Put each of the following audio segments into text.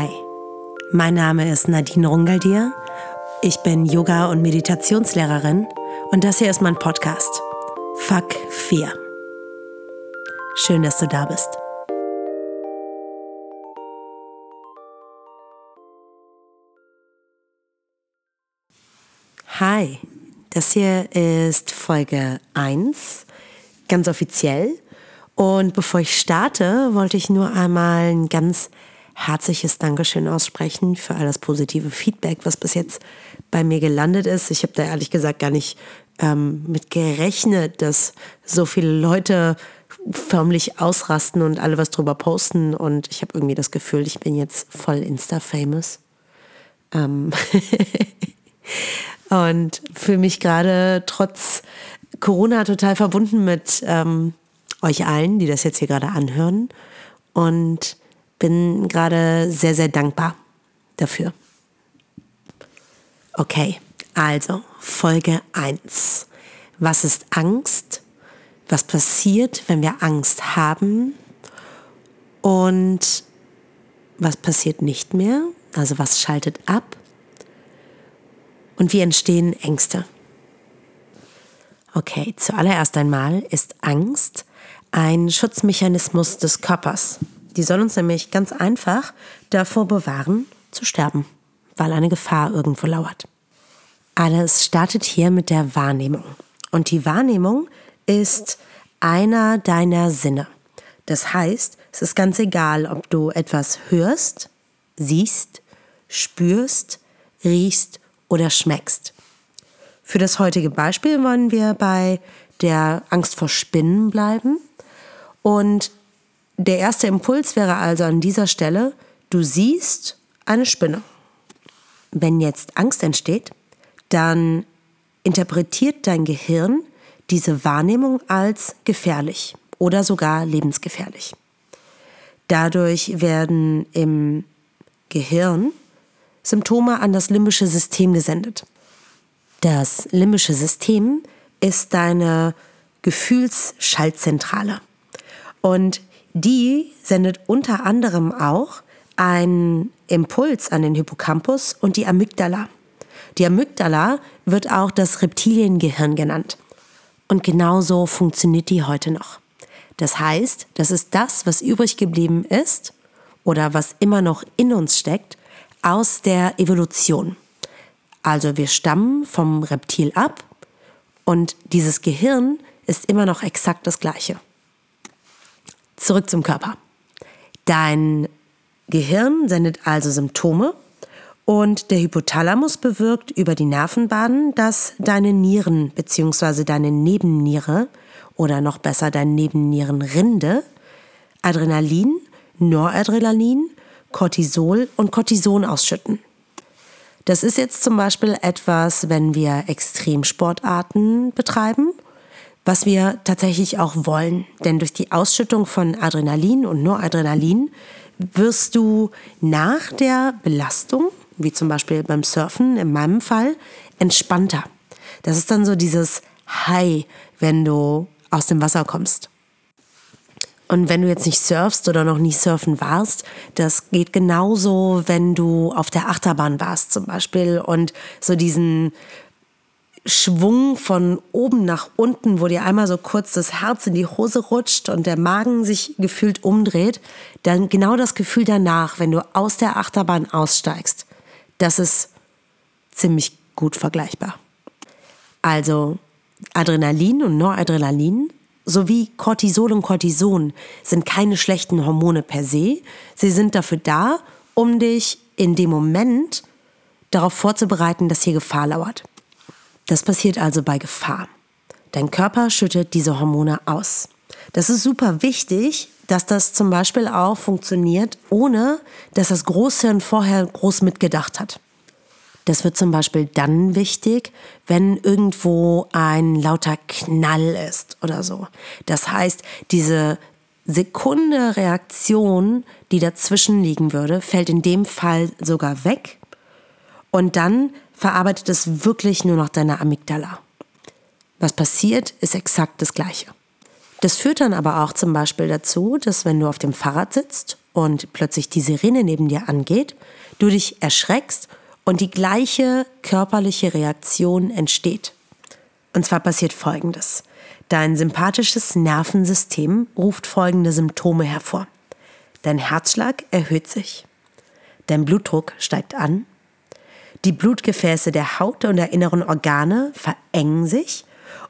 Hi, mein Name ist Nadine Rungaldir. Ich bin Yoga- und Meditationslehrerin und das hier ist mein Podcast. Fuck 4. Schön, dass du da bist. Hi, das hier ist Folge 1, ganz offiziell. Und bevor ich starte, wollte ich nur einmal ein ganz herzliches Dankeschön aussprechen für all das positive Feedback, was bis jetzt bei mir gelandet ist. Ich habe da ehrlich gesagt gar nicht ähm, mit gerechnet, dass so viele Leute förmlich ausrasten und alle was drüber posten. Und ich habe irgendwie das Gefühl, ich bin jetzt voll Insta-famous. Ähm und fühle mich gerade trotz Corona total verbunden mit ähm, euch allen, die das jetzt hier gerade anhören. Und bin gerade sehr, sehr dankbar dafür. Okay, also Folge 1. Was ist Angst? Was passiert, wenn wir Angst haben? Und was passiert nicht mehr? Also was schaltet ab? Und wie entstehen Ängste? Okay, zuallererst einmal ist Angst ein Schutzmechanismus des Körpers. Die soll uns nämlich ganz einfach davor bewahren, zu sterben, weil eine Gefahr irgendwo lauert. Alles startet hier mit der Wahrnehmung. Und die Wahrnehmung ist einer deiner Sinne. Das heißt, es ist ganz egal, ob du etwas hörst, siehst, spürst, riechst oder schmeckst. Für das heutige Beispiel wollen wir bei der Angst vor Spinnen bleiben. Und der erste Impuls wäre also an dieser Stelle, du siehst eine Spinne. Wenn jetzt Angst entsteht, dann interpretiert dein Gehirn diese Wahrnehmung als gefährlich oder sogar lebensgefährlich. Dadurch werden im Gehirn Symptome an das limbische System gesendet. Das limbische System ist deine Gefühlsschaltzentrale. Und die sendet unter anderem auch einen Impuls an den Hippocampus und die Amygdala. Die Amygdala wird auch das Reptiliengehirn genannt. Und genauso funktioniert die heute noch. Das heißt, das ist das, was übrig geblieben ist oder was immer noch in uns steckt, aus der Evolution. Also wir stammen vom Reptil ab und dieses Gehirn ist immer noch exakt das gleiche. Zurück zum Körper. Dein Gehirn sendet also Symptome und der Hypothalamus bewirkt über die Nervenbahnen, dass deine Nieren bzw. deine Nebenniere oder noch besser deine Nebennierenrinde Adrenalin, Noradrenalin, Cortisol und Cortison ausschütten. Das ist jetzt zum Beispiel etwas, wenn wir Extremsportarten betreiben was wir tatsächlich auch wollen. Denn durch die Ausschüttung von Adrenalin und Noradrenalin wirst du nach der Belastung, wie zum Beispiel beim Surfen in meinem Fall, entspannter. Das ist dann so dieses High, wenn du aus dem Wasser kommst. Und wenn du jetzt nicht surfst oder noch nie surfen warst, das geht genauso, wenn du auf der Achterbahn warst zum Beispiel und so diesen Schwung von oben nach unten, wo dir einmal so kurz das Herz in die Hose rutscht und der Magen sich gefühlt umdreht, dann genau das Gefühl danach, wenn du aus der Achterbahn aussteigst, das ist ziemlich gut vergleichbar. Also Adrenalin und Noradrenalin sowie Cortisol und Cortison sind keine schlechten Hormone per se. Sie sind dafür da, um dich in dem Moment darauf vorzubereiten, dass hier Gefahr lauert. Das passiert also bei Gefahr. Dein Körper schüttet diese Hormone aus. Das ist super wichtig, dass das zum Beispiel auch funktioniert, ohne dass das Großhirn vorher groß mitgedacht hat. Das wird zum Beispiel dann wichtig, wenn irgendwo ein lauter Knall ist oder so. Das heißt, diese Sekunde Reaktion, die dazwischen liegen würde, fällt in dem Fall sogar weg. Und dann verarbeitet es wirklich nur noch deine Amygdala. Was passiert, ist exakt das Gleiche. Das führt dann aber auch zum Beispiel dazu, dass wenn du auf dem Fahrrad sitzt und plötzlich die Sirene neben dir angeht, du dich erschreckst und die gleiche körperliche Reaktion entsteht. Und zwar passiert Folgendes. Dein sympathisches Nervensystem ruft folgende Symptome hervor. Dein Herzschlag erhöht sich. Dein Blutdruck steigt an. Die Blutgefäße der Haut und der inneren Organe verengen sich,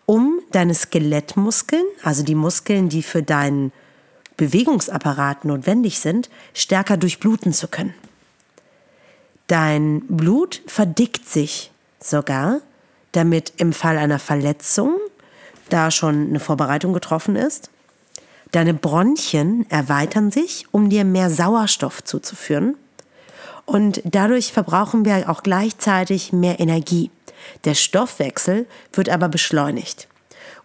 um deine Skelettmuskeln, also die Muskeln, die für deinen Bewegungsapparat notwendig sind, stärker durchbluten zu können. Dein Blut verdickt sich sogar, damit im Fall einer Verletzung da schon eine Vorbereitung getroffen ist. Deine Bronchien erweitern sich, um dir mehr Sauerstoff zuzuführen. Und dadurch verbrauchen wir auch gleichzeitig mehr Energie. Der Stoffwechsel wird aber beschleunigt.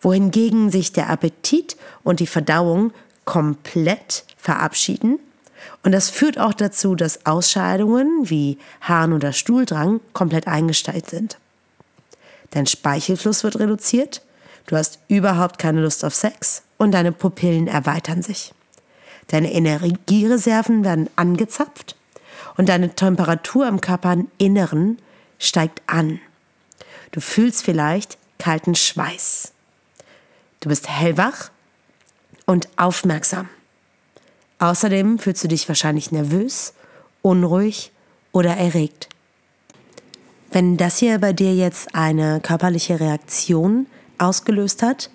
Wohingegen sich der Appetit und die Verdauung komplett verabschieden. Und das führt auch dazu, dass Ausscheidungen wie Harn- oder Stuhldrang komplett eingestellt sind. Dein Speichelfluss wird reduziert Du hast überhaupt keine Lust auf Sex und deine Pupillen erweitern sich. Deine Energiereserven werden angezapft und deine Temperatur im Körperinneren steigt an. Du fühlst vielleicht kalten Schweiß. Du bist hellwach und aufmerksam. Außerdem fühlst du dich wahrscheinlich nervös, unruhig oder erregt. Wenn das hier bei dir jetzt eine körperliche Reaktion ausgelöst hat,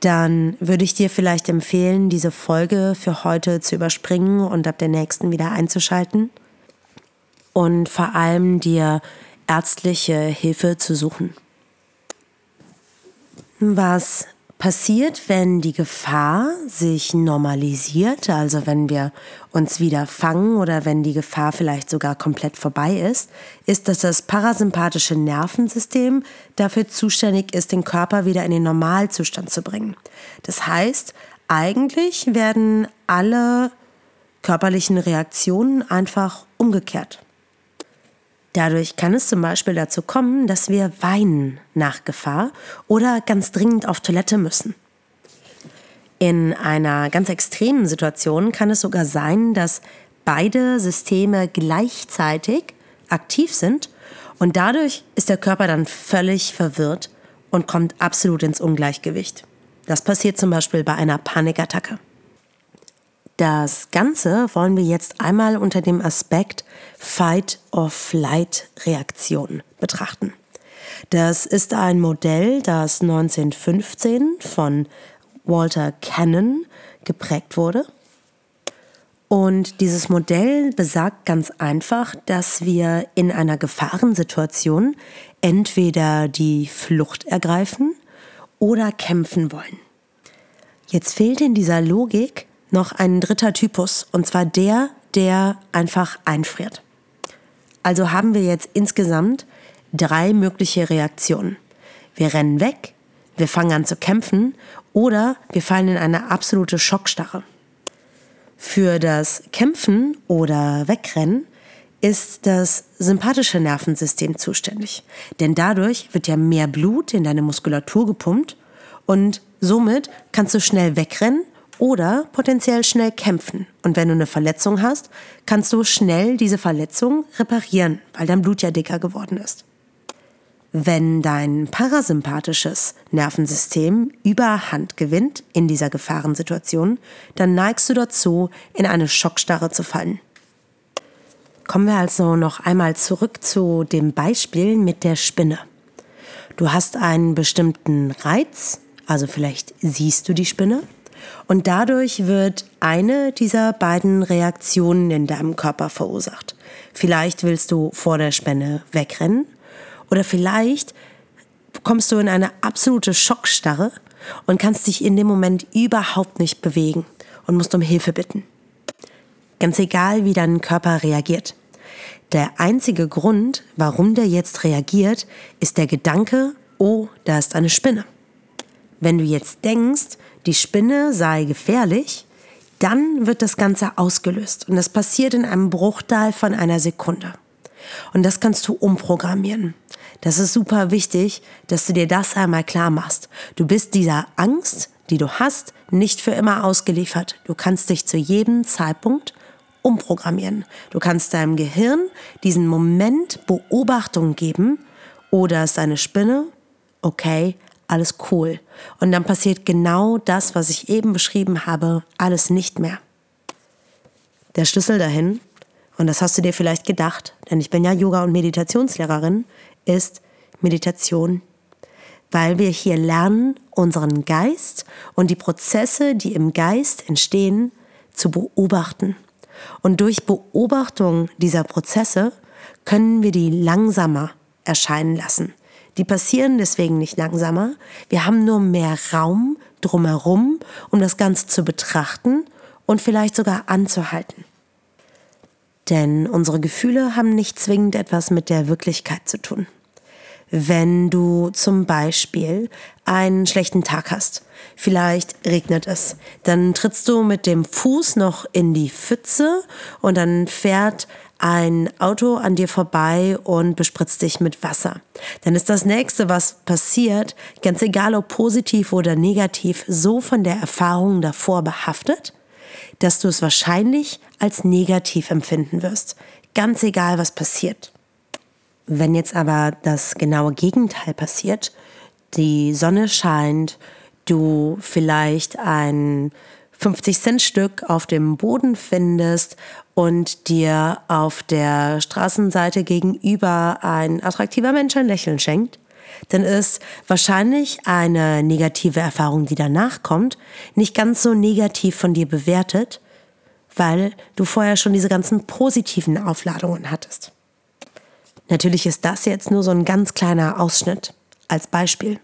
dann würde ich dir vielleicht empfehlen, diese Folge für heute zu überspringen und ab der nächsten wieder einzuschalten und vor allem dir ärztliche Hilfe zu suchen. Was passiert, wenn die Gefahr sich normalisiert, also wenn wir uns wieder fangen oder wenn die Gefahr vielleicht sogar komplett vorbei ist, ist, dass das parasympathische Nervensystem dafür zuständig ist, den Körper wieder in den Normalzustand zu bringen. Das heißt, eigentlich werden alle körperlichen Reaktionen einfach umgekehrt. Dadurch kann es zum Beispiel dazu kommen, dass wir weinen nach Gefahr oder ganz dringend auf Toilette müssen. In einer ganz extremen Situation kann es sogar sein, dass beide Systeme gleichzeitig aktiv sind und dadurch ist der Körper dann völlig verwirrt und kommt absolut ins Ungleichgewicht. Das passiert zum Beispiel bei einer Panikattacke. Das Ganze wollen wir jetzt einmal unter dem Aspekt Fight-or-Flight-Reaktion betrachten. Das ist ein Modell, das 1915 von Walter Cannon geprägt wurde. Und dieses Modell besagt ganz einfach, dass wir in einer Gefahrensituation entweder die Flucht ergreifen oder kämpfen wollen. Jetzt fehlt in dieser Logik noch ein dritter Typus, und zwar der, der einfach einfriert. Also haben wir jetzt insgesamt drei mögliche Reaktionen. Wir rennen weg, wir fangen an zu kämpfen oder wir fallen in eine absolute Schockstarre. Für das Kämpfen oder Wegrennen ist das sympathische Nervensystem zuständig. Denn dadurch wird ja mehr Blut in deine Muskulatur gepumpt und somit kannst du schnell wegrennen oder potenziell schnell kämpfen. Und wenn du eine Verletzung hast, kannst du schnell diese Verletzung reparieren, weil dein Blut ja dicker geworden ist. Wenn dein parasympathisches Nervensystem Überhand gewinnt in dieser Gefahrensituation, dann neigst du dazu, in eine Schockstarre zu fallen. Kommen wir also noch einmal zurück zu dem Beispiel mit der Spinne. Du hast einen bestimmten Reiz, also vielleicht siehst du die Spinne und dadurch wird eine dieser beiden Reaktionen in deinem Körper verursacht. Vielleicht willst du vor der Spinne wegrennen oder vielleicht kommst du in eine absolute Schockstarre und kannst dich in dem Moment überhaupt nicht bewegen und musst um Hilfe bitten. Ganz egal, wie dein Körper reagiert. Der einzige Grund, warum der jetzt reagiert, ist der Gedanke, oh, da ist eine Spinne. Wenn du jetzt denkst, die Spinne sei gefährlich, dann wird das Ganze ausgelöst. Und das passiert in einem Bruchteil von einer Sekunde. Und das kannst du umprogrammieren. Das ist super wichtig, dass du dir das einmal klar machst. Du bist dieser Angst, die du hast, nicht für immer ausgeliefert. Du kannst dich zu jedem Zeitpunkt umprogrammieren. Du kannst deinem Gehirn diesen Moment Beobachtung geben oder ist eine Spinne? Okay, alles cool. Und dann passiert genau das, was ich eben beschrieben habe, alles nicht mehr. Der Schlüssel dahin, und das hast du dir vielleicht gedacht, denn ich bin ja Yoga- und Meditationslehrerin, ist Meditation. Weil wir hier lernen, unseren Geist und die Prozesse, die im Geist entstehen, zu beobachten. Und durch Beobachtung dieser Prozesse können wir die langsamer erscheinen lassen. Die passieren deswegen nicht langsamer. Wir haben nur mehr Raum drumherum, um das Ganze zu betrachten und vielleicht sogar anzuhalten. Denn unsere Gefühle haben nicht zwingend etwas mit der Wirklichkeit zu tun. Wenn du zum Beispiel einen schlechten Tag hast, vielleicht regnet es, dann trittst du mit dem Fuß noch in die Pfütze und dann fährt ein Auto an dir vorbei und bespritzt dich mit Wasser. Dann ist das nächste, was passiert, ganz egal ob positiv oder negativ, so von der Erfahrung davor behaftet, dass du es wahrscheinlich als negativ empfinden wirst. Ganz egal, was passiert. Wenn jetzt aber das genaue Gegenteil passiert, die Sonne scheint, du vielleicht ein 50-Cent-Stück auf dem Boden findest und dir auf der Straßenseite gegenüber ein attraktiver Mensch ein Lächeln schenkt, dann ist wahrscheinlich eine negative Erfahrung, die danach kommt, nicht ganz so negativ von dir bewertet, weil du vorher schon diese ganzen positiven Aufladungen hattest. Natürlich ist das jetzt nur so ein ganz kleiner Ausschnitt als Beispiel.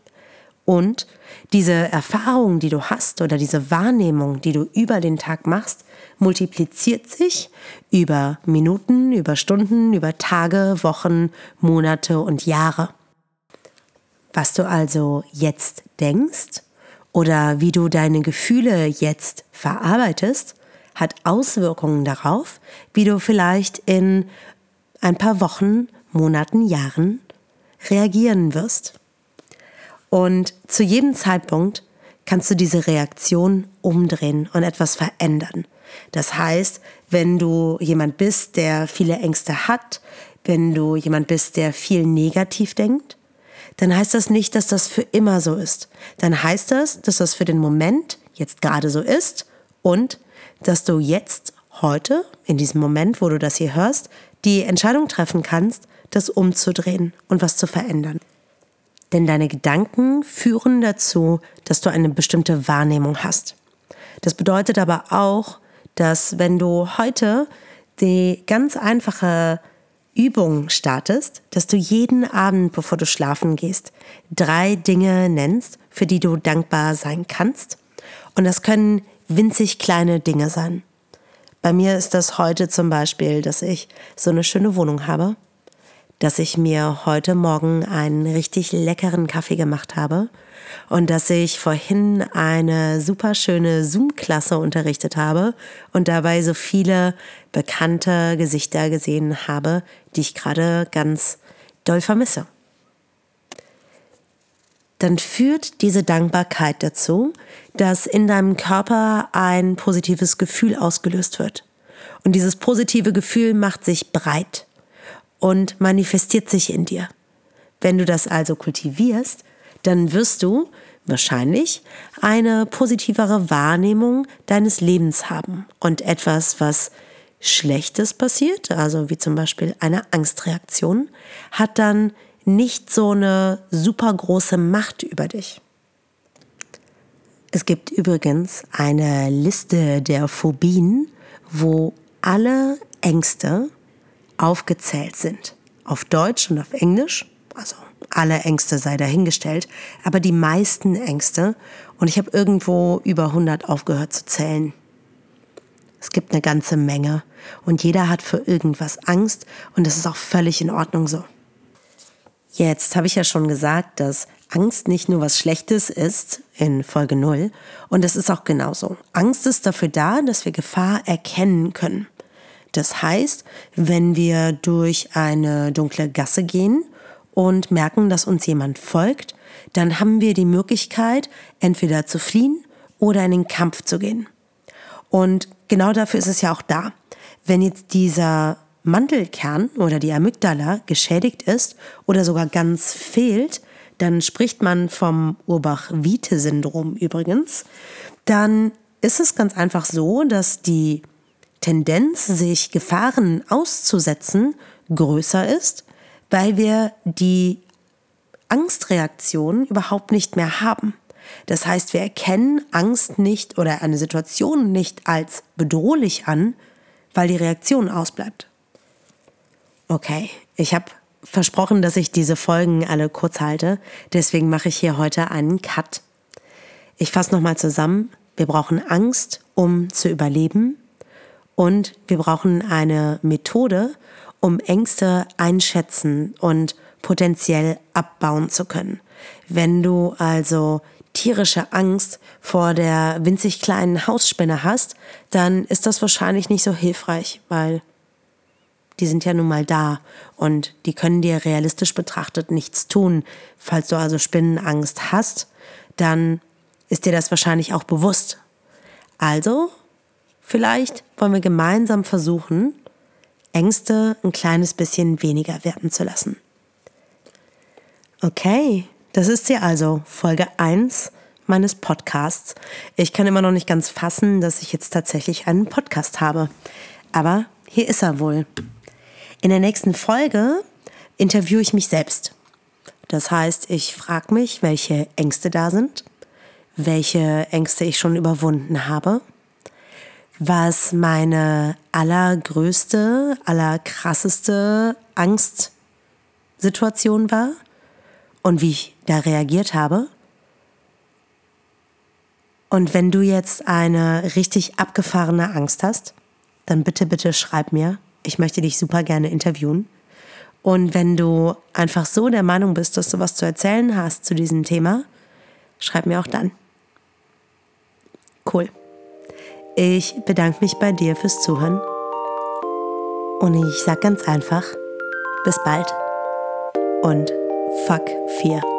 Und diese Erfahrung, die du hast oder diese Wahrnehmung, die du über den Tag machst, multipliziert sich über Minuten, über Stunden, über Tage, Wochen, Monate und Jahre. Was du also jetzt denkst oder wie du deine Gefühle jetzt verarbeitest, hat Auswirkungen darauf, wie du vielleicht in ein paar Wochen, Monaten, Jahren reagieren wirst. Und zu jedem Zeitpunkt kannst du diese Reaktion umdrehen und etwas verändern. Das heißt, wenn du jemand bist, der viele Ängste hat, wenn du jemand bist, der viel negativ denkt, dann heißt das nicht, dass das für immer so ist. Dann heißt das, dass das für den Moment jetzt gerade so ist und dass du jetzt, heute, in diesem Moment, wo du das hier hörst, die Entscheidung treffen kannst, das umzudrehen und was zu verändern. Denn deine Gedanken führen dazu, dass du eine bestimmte Wahrnehmung hast. Das bedeutet aber auch, dass wenn du heute die ganz einfache Übung startest, dass du jeden Abend, bevor du schlafen gehst, drei Dinge nennst, für die du dankbar sein kannst. Und das können winzig kleine Dinge sein. Bei mir ist das heute zum Beispiel, dass ich so eine schöne Wohnung habe, dass ich mir heute Morgen einen richtig leckeren Kaffee gemacht habe und dass ich vorhin eine super schöne Zoom-Klasse unterrichtet habe und dabei so viele bekannte Gesichter gesehen habe, die ich gerade ganz doll vermisse. Dann führt diese Dankbarkeit dazu, dass in deinem Körper ein positives Gefühl ausgelöst wird. Und dieses positive Gefühl macht sich breit und manifestiert sich in dir. Wenn du das also kultivierst, dann wirst du wahrscheinlich eine positivere Wahrnehmung deines Lebens haben und etwas, was Schlechtes passiert, also wie zum Beispiel eine Angstreaktion, hat dann nicht so eine super große Macht über dich. Es gibt übrigens eine Liste der Phobien, wo alle Ängste aufgezählt sind. Auf Deutsch und auf Englisch, also alle Ängste sei dahingestellt, aber die meisten Ängste, und ich habe irgendwo über 100 aufgehört zu zählen. Es gibt eine ganze Menge und jeder hat für irgendwas Angst und das ist auch völlig in Ordnung so. Jetzt habe ich ja schon gesagt, dass Angst nicht nur was Schlechtes ist in Folge 0 und es ist auch genauso. Angst ist dafür da, dass wir Gefahr erkennen können. Das heißt, wenn wir durch eine dunkle Gasse gehen und merken, dass uns jemand folgt, dann haben wir die Möglichkeit, entweder zu fliehen oder in den Kampf zu gehen. Und genau dafür ist es ja auch da. Wenn jetzt dieser Mandelkern oder die Amygdala geschädigt ist oder sogar ganz fehlt, dann spricht man vom Urbach-Wiete-Syndrom übrigens, dann ist es ganz einfach so, dass die Tendenz, sich Gefahren auszusetzen, größer ist, weil wir die Angstreaktion überhaupt nicht mehr haben. Das heißt, wir erkennen Angst nicht oder eine Situation nicht als bedrohlich an, weil die Reaktion ausbleibt. Okay, ich habe versprochen, dass ich diese Folgen alle kurz halte, deswegen mache ich hier heute einen Cut. Ich fasse nochmal zusammen. Wir brauchen Angst, um zu überleben und wir brauchen eine Methode, um Ängste einschätzen und potenziell abbauen zu können. Wenn du also tierische Angst vor der winzig kleinen Hausspinne hast, dann ist das wahrscheinlich nicht so hilfreich, weil die sind ja nun mal da und die können dir realistisch betrachtet nichts tun. Falls du also Spinnenangst hast, dann ist dir das wahrscheinlich auch bewusst. Also, vielleicht wollen wir gemeinsam versuchen, Ängste ein kleines bisschen weniger werden zu lassen. Okay, das ist sie also, Folge 1 meines Podcasts. Ich kann immer noch nicht ganz fassen, dass ich jetzt tatsächlich einen Podcast habe. Aber hier ist er wohl. In der nächsten Folge interviewe ich mich selbst. Das heißt, ich frage mich, welche Ängste da sind, welche Ängste ich schon überwunden habe, was meine allergrößte, allerkrasseste Angstsituation war und wie ich da reagiert habe. Und wenn du jetzt eine richtig abgefahrene Angst hast, dann bitte, bitte schreib mir. Ich möchte dich super gerne interviewen. Und wenn du einfach so der Meinung bist, dass du was zu erzählen hast zu diesem Thema, schreib mir auch dann. Cool. Ich bedanke mich bei dir fürs Zuhören. Und ich sag ganz einfach, bis bald und fuck fear.